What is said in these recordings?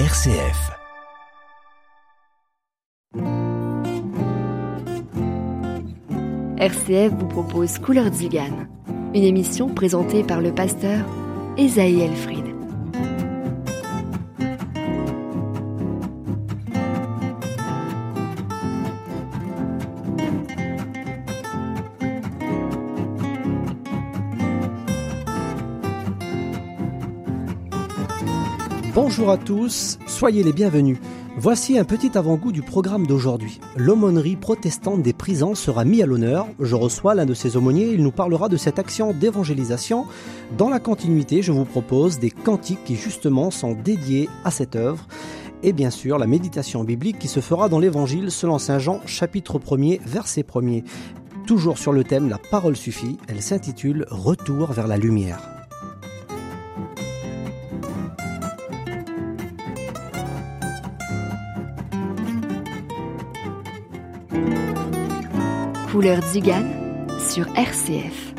RCF. RCF vous propose Couleur Zigane, une émission présentée par le pasteur Esaïe Elfried. Bonjour à tous, soyez les bienvenus. Voici un petit avant-goût du programme d'aujourd'hui. L'aumônerie protestante des prisons sera mis à l'honneur. Je reçois l'un de ses aumôniers, il nous parlera de cette action d'évangélisation. Dans la continuité, je vous propose des cantiques qui justement sont dédiés à cette œuvre. Et bien sûr, la méditation biblique qui se fera dans l'Évangile selon Saint Jean, chapitre 1er, verset 1er. Toujours sur le thème La parole suffit, elle s'intitule Retour vers la lumière. Couleur Zigane sur RCF.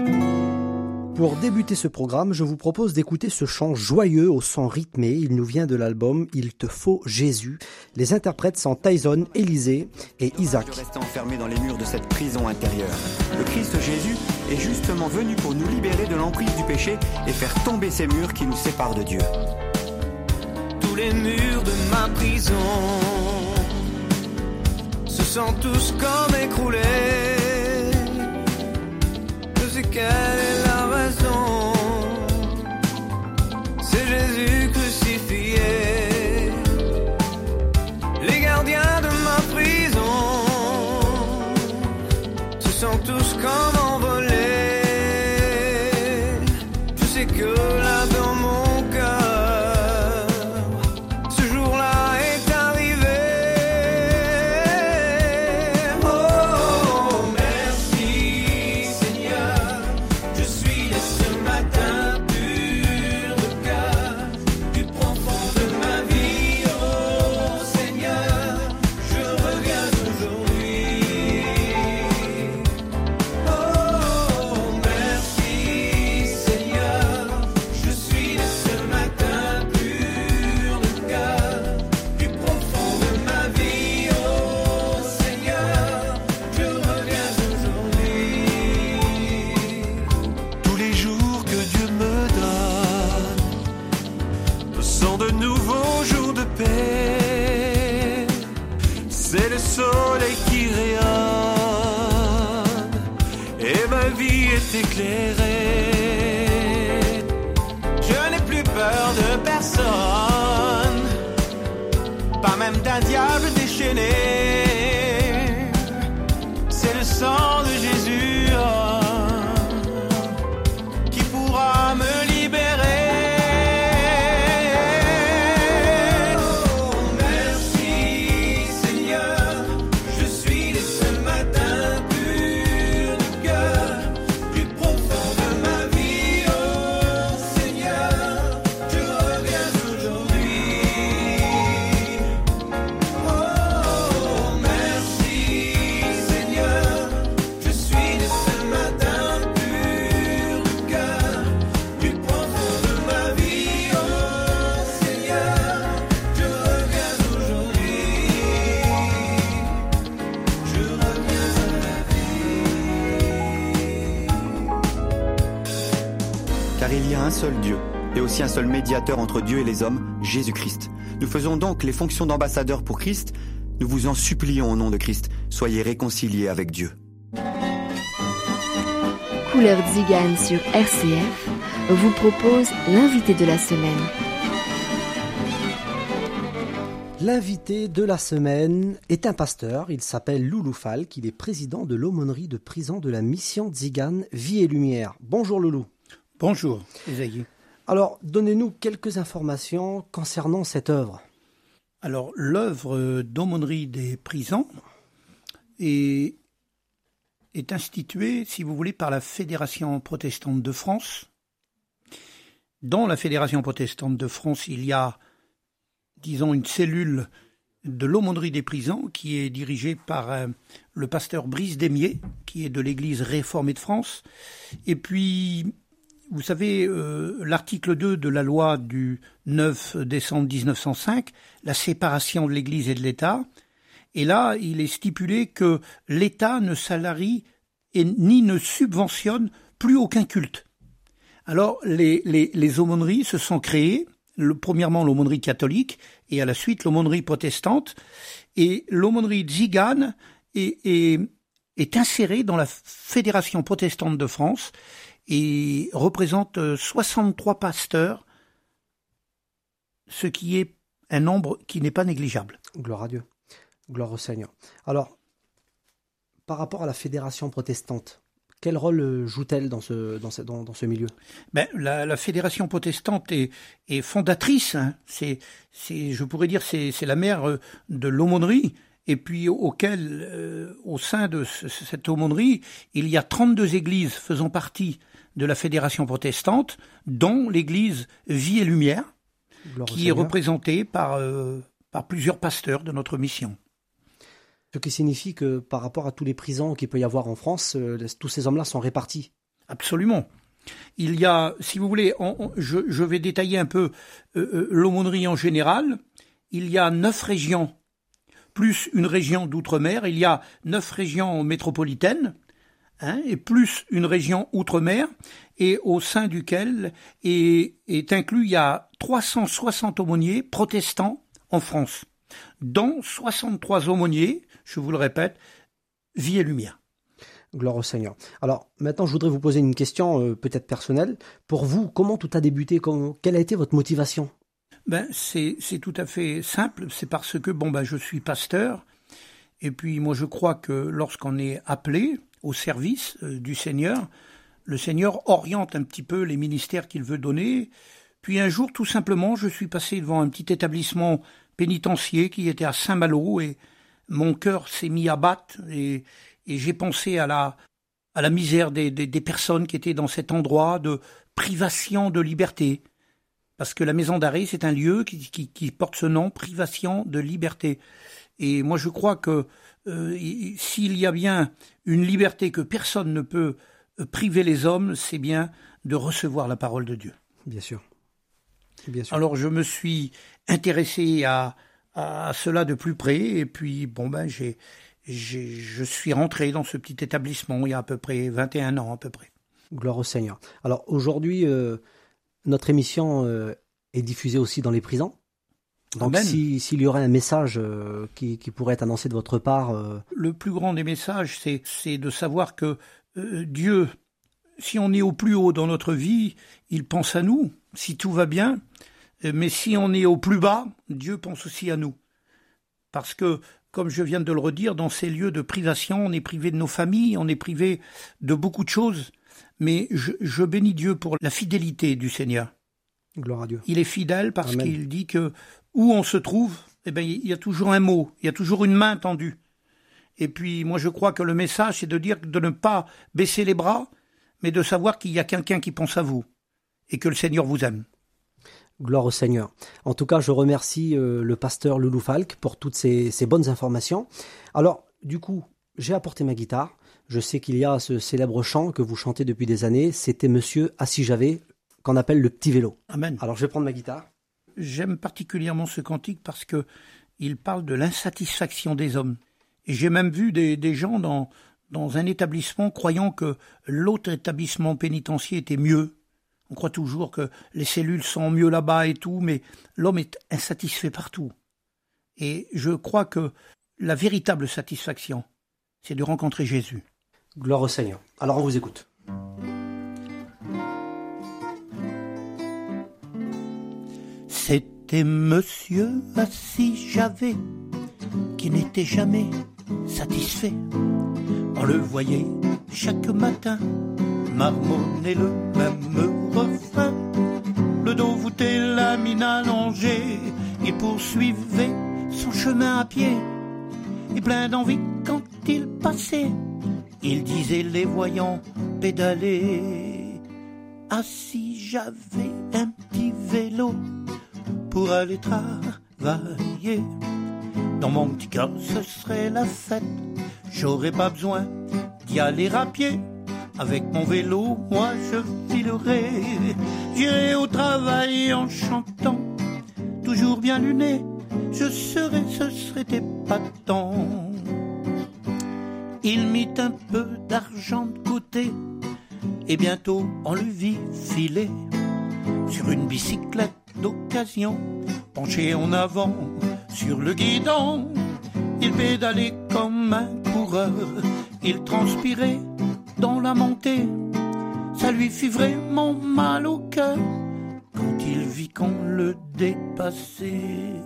Pour débuter ce programme, je vous propose d'écouter ce chant joyeux au son rythmé. Il nous vient de l'album Il te faut Jésus. Les interprètes sont Tyson, Élisée et Isaac. Je restais enfermé dans les murs de cette prison intérieure. Le Christ Jésus est justement venu pour nous libérer de l'emprise du péché et faire tomber ces murs qui nous séparent de Dieu. Tous les murs de ma prison se sentent tous comme écroulés. Je sais Car il y a un seul Dieu et aussi un seul médiateur entre Dieu et les hommes, Jésus-Christ. Nous faisons donc les fonctions d'ambassadeurs pour Christ. Nous vous en supplions au nom de Christ, soyez réconciliés avec Dieu. Couleur Zigane sur RCF vous propose l'invité de la semaine. L'invité de la semaine est un pasteur, il s'appelle Loulou Falk, il est président de l'aumônerie de prison de la mission Zigane Vie et Lumière. Bonjour Loulou. Bonjour, Esaïe. Alors, donnez-nous quelques informations concernant cette œuvre. Alors, l'œuvre d'aumônerie des prisons est, est instituée, si vous voulez, par la Fédération protestante de France. Dans la Fédération protestante de France, il y a, disons, une cellule de l'aumônerie des prisons qui est dirigée par euh, le pasteur Brice Desmier, qui est de l'Église réformée de France. Et puis, vous savez, euh, l'article 2 de la loi du 9 décembre 1905, la séparation de l'Église et de l'État, et là, il est stipulé que l'État ne salarie et ni ne subventionne plus aucun culte. Alors, les, les, les aumôneries se sont créées, le, premièrement l'aumônerie catholique, et à la suite l'aumônerie protestante, et l'aumônerie tzigane est, est, est insérée dans la Fédération protestante de France, et représente 63 pasteurs, ce qui est un nombre qui n'est pas négligeable. Gloire à Dieu. Gloire au Seigneur. Alors, par rapport à la fédération protestante, quel rôle joue-t-elle dans ce, dans ce, dans, ce milieu? Ben, la, la, fédération protestante est, est fondatrice. Hein. C'est, c'est, je pourrais dire, c'est, c'est la mère euh, de l'aumônerie. Et puis auquel, euh, au sein de cette aumônerie, il y a 32 églises faisant partie de la fédération protestante, dont l'église Vie et Lumière, qui est représentée par, euh, par plusieurs pasteurs de notre mission. Ce qui signifie que par rapport à tous les prisons qu'il peut y avoir en France, euh, tous ces hommes-là sont répartis. Absolument. Il y a, si vous voulez, je, je, vais détailler un peu euh, l'aumônerie en général. Il y a neuf régions, plus une région d'outre-mer. Il y a neuf régions métropolitaines Hein, et plus une région outre-mer, et au sein duquel est, est, inclus, il y a 360 aumôniers protestants en France, dont 63 aumôniers, je vous le répète, vie et lumière. Gloire au Seigneur. Alors maintenant, je voudrais vous poser une question euh, peut-être personnelle. Pour vous, comment tout a débuté? Quelle a été votre motivation? Ben, c'est, c'est tout à fait simple. C'est parce que bon ben, je suis pasteur. Et puis moi je crois que lorsqu'on est appelé, au service euh, du Seigneur, le Seigneur oriente un petit peu les ministères qu'il veut donner. Puis un jour, tout simplement, je suis passé devant un petit établissement pénitentiaire qui était à Saint-Malo et mon cœur s'est mis à battre et, j'ai pensé à la, à la misère des, personnes qui étaient dans cet endroit de privation de liberté. Parce que la maison d'arrêt, c'est un lieu qui, porte ce nom, privation de liberté. Et moi, je crois que s'il y a bien une liberté que personne ne peut euh, priver les hommes, c'est bien de recevoir la parole de Dieu. Bien sûr. Bien sûr. Alors je me suis intéressé à, à cela de plus près et puis bon ben j'ai, j'ai je suis rentré dans ce petit établissement il y a à peu près 21 ans à peu près. Gloire au Seigneur. Alors aujourd'hui euh, notre émission est diffusée aussi dans les prisons. Donc s'il y aurait un message euh, qui, pourrait être annoncé de votre part. Euh, Le plus grand des messages, c'est de savoir que euh, Dieu, si on est au plus haut dans notre vie, il pense à nous, si tout va bien. Mais si on est au plus bas, Dieu pense aussi à nous. Parce que, comme je viens de le redire, dans ces lieux de privation, on est privé de nos familles, on est privé de beaucoup de choses. Mais je, je bénis Dieu pour la fidélité du Seigneur. Gloire à Dieu. Il est fidèle parce qu'il dit que où on se trouve, eh ben, il y a toujours un mot, il y a toujours une main tendue. Et puis, moi, je crois que le message, c'est de dire de ne pas baisser les bras, mais de savoir qu'il y a quelqu'un qui pense à vous et que le Seigneur vous aime. Gloire au Seigneur. En tout cas, je remercie euh, le pasteur Loulou Falk pour toutes ces, ces, bonnes informations. Alors, du coup, j'ai apporté ma guitare. Je sais qu'il y a ce célèbre chant que vous chantez depuis des années. C'était Monsieur Assis Javé, qu'on appelle le petit vélo. Amen. Alors, je vais prendre ma guitare j'aime particulièrement ce cantique parce que il parle de l'insatisfaction des hommes. Et j'ai même vu des, des gens dans, dans un établissement croyant que l'autre établissement pénitentiaire était mieux. On croit toujours que les cellules sont mieux là-bas et tout, mais l'homme est insatisfait partout. Et je crois que la véritable satisfaction, c'est de rencontrer Jésus. Gloire au Seigneur. Alors on vous écoute. C'était monsieur assis j'avais qui n'était jamais satisfait. On le voyait chaque matin marmonner le même refrain. Le dos voûté, la mine allongée, il poursuivait son chemin à pied. Et plein d'envie quand il passait, il disait les voyants pédaler. Assis j'avais un petit vélo pour aller travailler. Dans mon petit cœur, ce serait la fête. J'aurais pas besoin d'y aller à pied. Avec mon vélo, moi je filerai. J'irai au travail en chantant, toujours bien luné. Je serai, ce serait épatant. Il mit un peu d'argent de côté et bientôt on le vit filer une bicyclette d'occasion, penché en avant sur le guidon. Il pédalait comme un coureur, il transpirait dans la montée. Ça lui fit vraiment mal au cœur quand il vit qu'on le dépassait.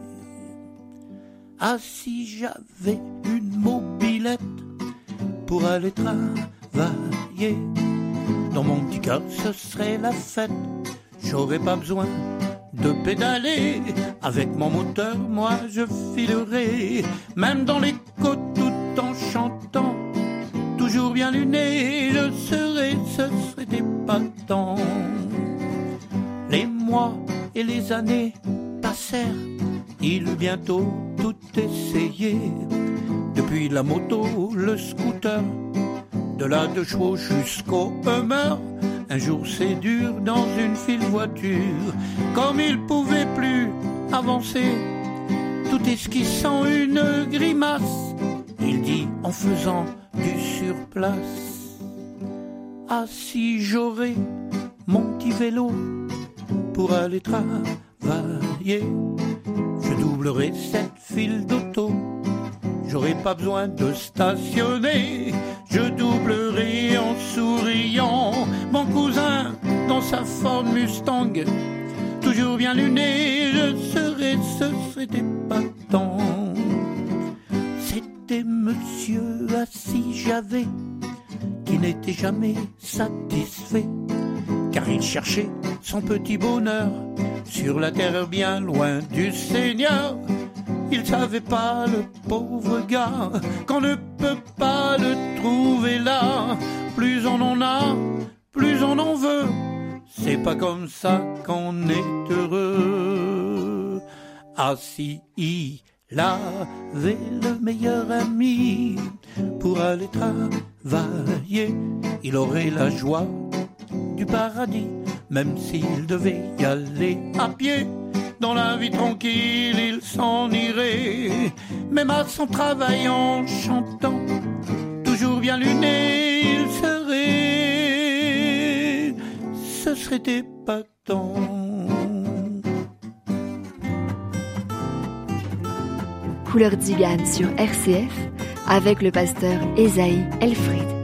Ah si j'avais une mobilette pour aller travailler, dans mon petit cœur ce serait la fête. J'aurais pas besoin de pédaler. Avec mon moteur, moi je filerai, même dans les côtes tout en chantant. Toujours bien luné, je serai, ce serait épatant. Les mois et les années passèrent, il eut bientôt tout essayé. Depuis la moto, le scooter, de la deux chevaux jusqu'au Hummer. Un jour c'est dur dans une file voiture, comme il pouvait plus avancer, tout esquissant une grimace, il dit en faisant du surplace. Ah si j'aurais mon petit vélo pour aller travailler, je doublerais cette file d'auto. J'aurais pas besoin de stationner, je doublerai en souriant mon cousin dans sa Ford Mustang. Toujours bien luné, je serai, ce serait épatant. C'était monsieur assis, j'avais, qui n'était jamais satisfait, car il cherchait son petit bonheur sur la terre bien loin du Seigneur. Il savait pas, le pauvre gars, qu'on ne peut pas le trouver là. Plus on en a, plus on en veut. C'est pas comme ça qu'on est heureux. Ah si il avait le meilleur ami pour aller travailler, il aurait la joie du paradis, même s'il devait y aller à pied. Dans la vie tranquille, il s'en irait, même à son travail en chantant. Toujours bien luné, il serait, ce serait épatant. Couleur d'Igane sur RCF avec le pasteur Esaïe Elfried.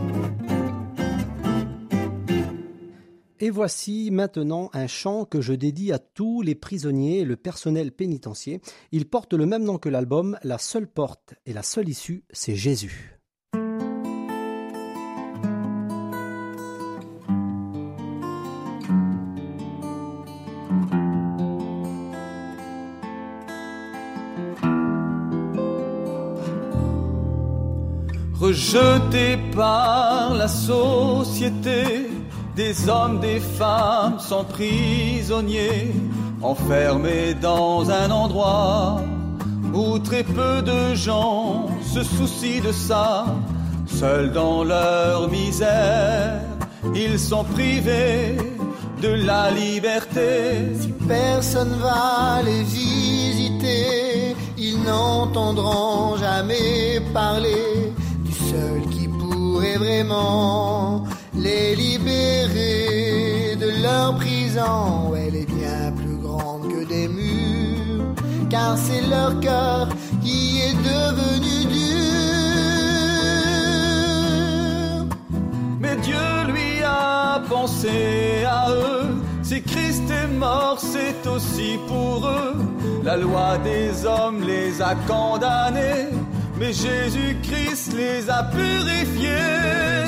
Voici maintenant un chant que je dédie à tous les prisonniers et le personnel pénitencier. Il porte le même nom que l'album, la seule porte et la seule issue, c'est Jésus. Rejeté par la société, des hommes, des femmes sont prisonniers, enfermés dans un endroit où très peu de gens se soucient de ça. Seuls dans leur misère, ils sont privés de la liberté. Si personne va les visiter, ils n'entendront jamais parler du seul qui pourrait vraiment les libérer de leur prison. Elle est bien plus grande que des murs, car c'est leur cœur qui est devenu dur. Mais Dieu lui a pensé à eux. Si Christ est mort, c'est aussi pour eux. La loi des hommes les a condamnés, mais Jésus-Christ les a purifiés.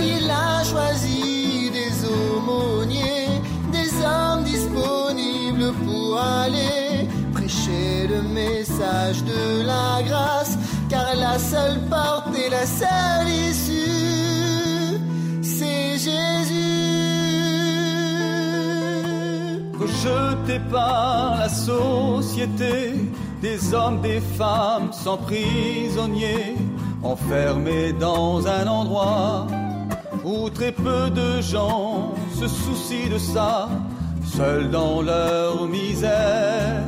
Il a choisi des aumôniers, des hommes disponibles pour aller prêcher le message de la grâce, car la seule porte et la seule issue, c'est Jésus. Rejetés par la société, des hommes, des femmes sont prisonniers, enfermés dans un endroit où très peu de gens se soucient de ça, seuls dans leur misère,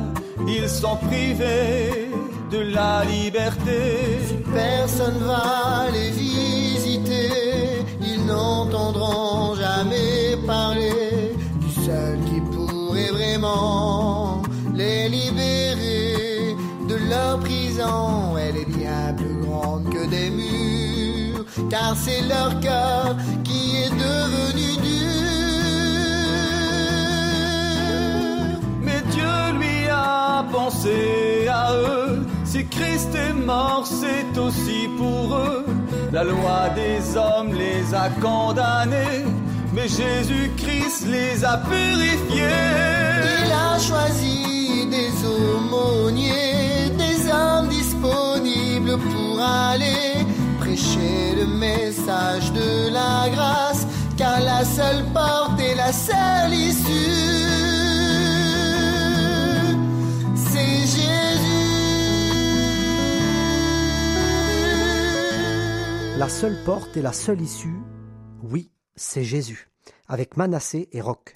ils sont privés de la liberté. Personne va les visiter, ils n'entendront jamais parler du seul qui pourrait vraiment leur prison. Elle est bien plus grande que des murs, car c'est leur cœur qui est devenu dur. Mais Dieu lui a pensé à eux. Si Christ est mort, c'est aussi pour eux. La loi des hommes les a condamnés, mais Jésus-Christ les a purifiés. Il a message de la grâce, car la seule porte et la seule issue, c'est Jésus. La seule porte et la seule issue, oui, c'est Jésus, avec Manassé et Roch.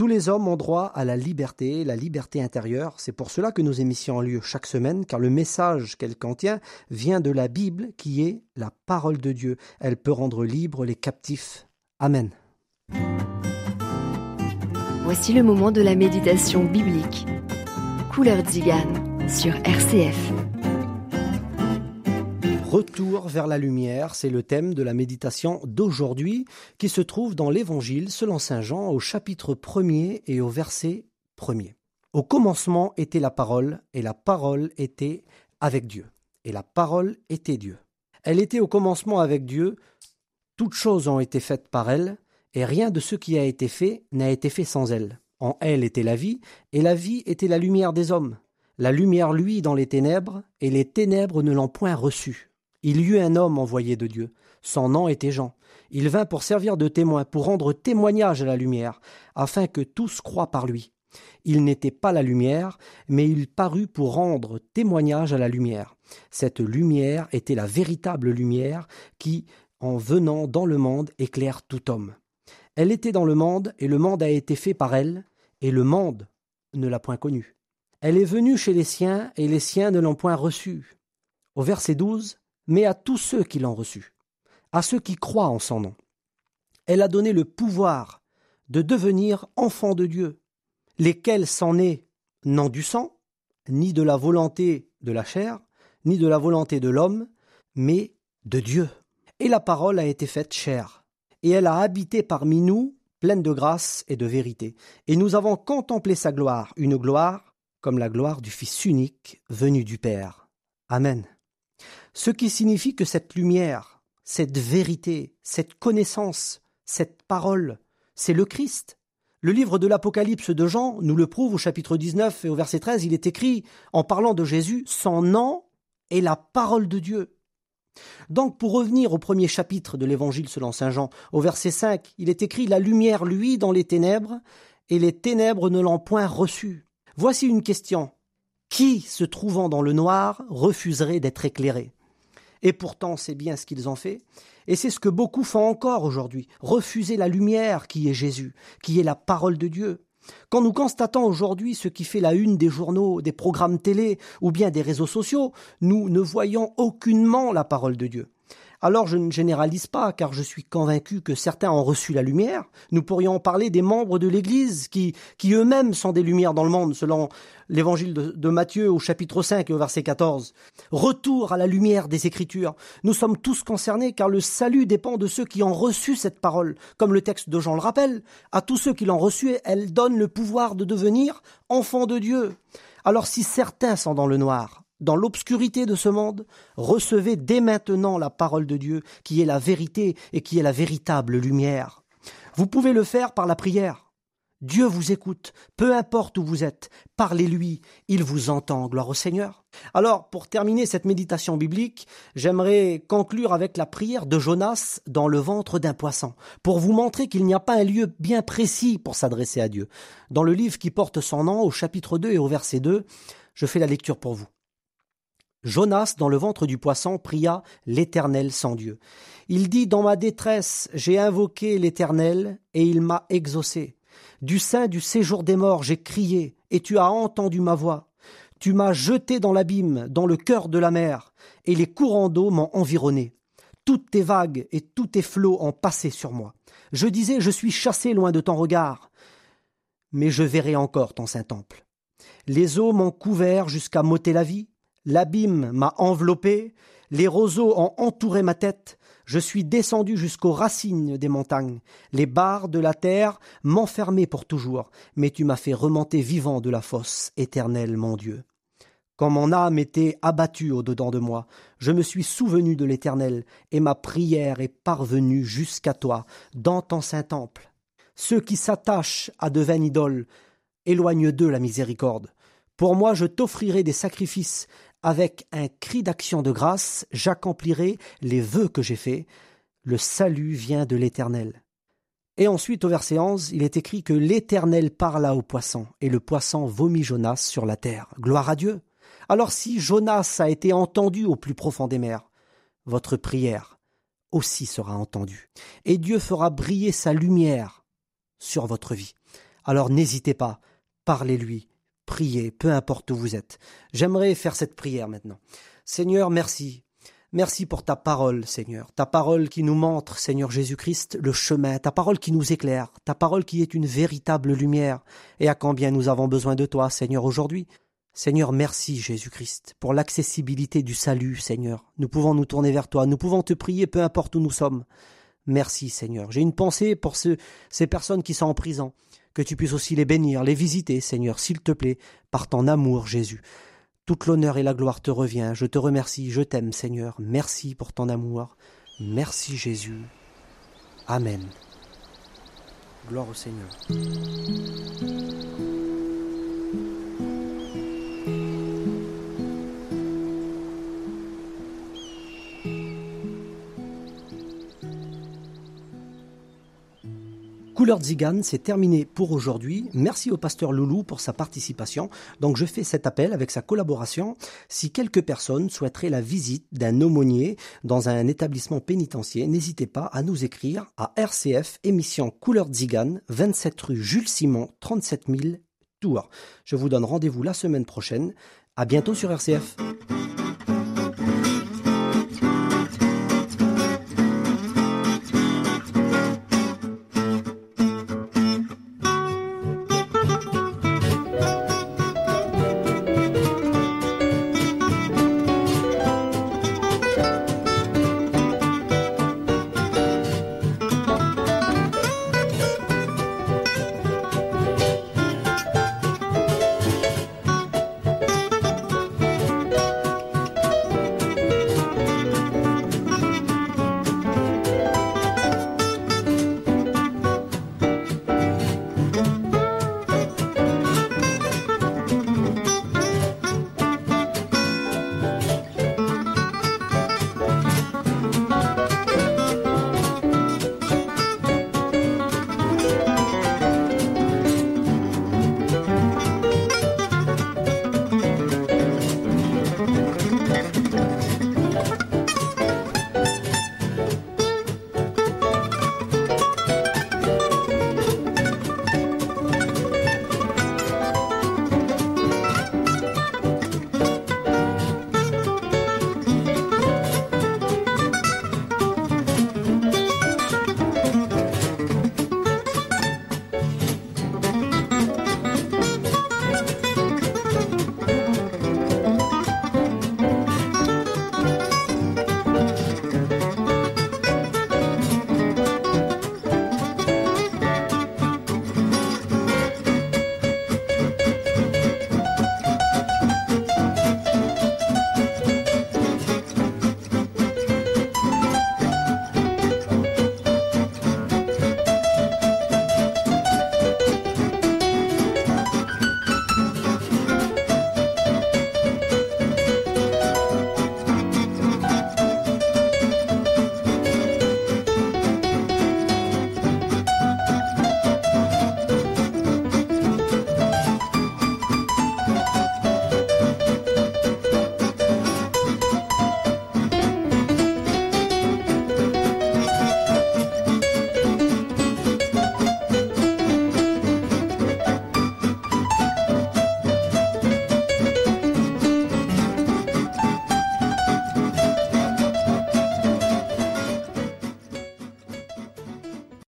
Tous les hommes ont droit à la liberté, la liberté intérieure. C'est pour cela que nos émissions ont lieu chaque semaine, car le message qu'elle contient vient de la Bible, qui est la parole de Dieu. Elle peut rendre libres les captifs. Amen. Voici le moment de la méditation biblique. Couleur Zigane sur RCF. Retour vers la lumière, c'est le thème de la méditation d'aujourd'hui qui se trouve dans l'Évangile selon Saint Jean au chapitre 1er et au verset 1er. Au commencement était la parole et la parole était avec Dieu et la parole était Dieu. Elle était au commencement avec Dieu, toutes choses ont été faites par elle et rien de ce qui a été fait n'a été fait sans elle. En elle était la vie et la vie était la lumière des hommes. La lumière luit dans les ténèbres et les ténèbres ne l'ont point reçue. Il y eut un homme envoyé de Dieu. Son nom était Jean. Il vint pour servir de témoin, pour rendre témoignage à la lumière, afin que tous croient par lui. Il n'était pas la lumière, mais il parut pour rendre témoignage à la lumière. Cette lumière était la véritable lumière qui, en venant dans le monde, éclaire tout homme. Elle était dans le monde, et le monde a été fait par elle, et le monde ne l'a point connue. Elle est venue chez les siens, et les siens ne l'ont point reçue. Au verset 12, mais à tous ceux qui l'ont reçu, à ceux qui croient en son nom. Elle a donné le pouvoir de devenir enfants de Dieu, lesquels s'en est non du sang, ni de la volonté de la chair, ni de la volonté de l'homme, mais de Dieu. Et la parole a été faite chair, et elle a habité parmi nous, pleine de grâce et de vérité. Et nous avons contemplé sa gloire, une gloire comme la gloire du Fils unique venu du Père. Amen. Ce qui signifie que cette lumière, cette vérité, cette connaissance, cette parole, c'est le Christ. Le livre de l'Apocalypse de Jean nous le prouve au chapitre 19 et au verset 13, il est écrit, en parlant de Jésus, son nom est la parole de Dieu. Donc, pour revenir au premier chapitre de l'Évangile selon Saint Jean, au verset 5, il est écrit La lumière luit dans les ténèbres, et les ténèbres ne l'ont point reçue. Voici une question. Qui, se trouvant dans le noir, refuserait d'être éclairé? Et pourtant, c'est bien ce qu'ils ont fait. Et c'est ce que beaucoup font encore aujourd'hui. Refuser la lumière qui est Jésus, qui est la parole de Dieu. Quand nous constatons aujourd'hui ce qui fait la une des journaux, des programmes télé ou bien des réseaux sociaux, nous ne voyons aucunement la parole de Dieu. Alors je ne généralise pas, car je suis convaincu que certains ont reçu la lumière. Nous pourrions parler des membres de l'Église qui, qui eux-mêmes sont des lumières dans le monde, selon l'évangile de, de, Matthieu au chapitre 5 et au verset 14. Retour à la lumière des Écritures. Nous sommes tous concernés, car le salut dépend de ceux qui ont reçu cette parole. Comme le texte de Jean le rappelle, à tous ceux qui l'ont reçue, elle donne le pouvoir de devenir enfants de Dieu. Alors si certains sont dans le noir, dans l'obscurité de ce monde, recevez dès maintenant la parole de Dieu, qui est la vérité et qui est la véritable lumière. Vous pouvez le faire par la prière. Dieu vous écoute, peu importe où vous êtes, parlez-lui, il vous entend, gloire au Seigneur. Alors, pour terminer cette méditation biblique, j'aimerais conclure avec la prière de Jonas dans le ventre d'un poisson, pour vous montrer qu'il n'y a pas un lieu bien précis pour s'adresser à Dieu. Dans le livre qui porte son nom, au chapitre 2 et au verset 2, je fais la lecture pour vous. Jonas, dans le ventre du poisson, pria l'Éternel sans Dieu. Il dit, Dans ma détresse, j'ai invoqué l'Éternel, et il m'a exaucé. Du sein du séjour des morts, j'ai crié, et tu as entendu ma voix. Tu m'as jeté dans l'abîme, dans le cœur de la mer, et les courants d'eau m'ont environné. Toutes tes vagues et tous tes flots ont passé sur moi. Je disais, je suis chassé loin de ton regard, mais je verrai encore ton saint temple. Les eaux m'ont couvert jusqu'à m'ôter la vie, L'abîme m'a enveloppé, les roseaux ont entouré ma tête, je suis descendu jusqu'aux racines des montagnes, les barres de la terre m'enfermaient pour toujours, mais tu m'as fait remonter vivant de la fosse, éternel mon Dieu. Quand mon âme était abattue au-dedans de moi, je me suis souvenu de l'Éternel, et ma prière est parvenue jusqu'à toi, dans ton saint temple. Ceux qui s'attachent à de vaines idoles, éloigne d'eux la miséricorde. Pour moi je t'offrirai des sacrifices, avec un cri d'action de grâce, j'accomplirai les vœux que j'ai faits. Le salut vient de l'Éternel. Et ensuite, au verset 11, il est écrit que l'Éternel parla au poisson, et le poisson vomit Jonas sur la terre. Gloire à Dieu. Alors si Jonas a été entendu au plus profond des mers, votre prière aussi sera entendue. Et Dieu fera briller sa lumière sur votre vie. Alors n'hésitez pas, parlez-lui, priez, peu importe où vous êtes. J'aimerais faire cette prière maintenant. Seigneur, merci. Merci pour ta parole, Seigneur. Ta parole qui nous montre, Seigneur Jésus-Christ, le chemin. Ta parole qui nous éclaire. Ta parole qui est une véritable lumière. Et à combien nous avons besoin de toi, Seigneur, aujourd'hui? Seigneur, merci Jésus-Christ pour l'accessibilité du salut, Seigneur. Nous pouvons nous tourner vers toi, nous pouvons te prier peu importe où nous sommes. Merci Seigneur. J'ai une pensée pour ces personnes qui sont en prison que tu puisses aussi les bénir, les visiter, Seigneur, s'il te plaît, par ton amour, Jésus. Toute l'honneur et la gloire te revient. Je te remercie, je t'aime, Seigneur. Merci pour ton amour. Merci, Jésus. Amen. Gloire au Seigneur. Couleur Zigane, c'est terminé pour aujourd'hui. Merci au pasteur Loulou pour sa participation. Donc je fais cet appel avec sa collaboration. Si quelques personnes souhaiteraient la visite d'un aumônier dans un établissement pénitentiaire, n'hésitez pas à nous écrire à RCF émission Couleur Zigane, 27 rue Jules Simon, 37 000 Tours. Je vous donne rendez-vous la semaine prochaine. À bientôt sur RCF.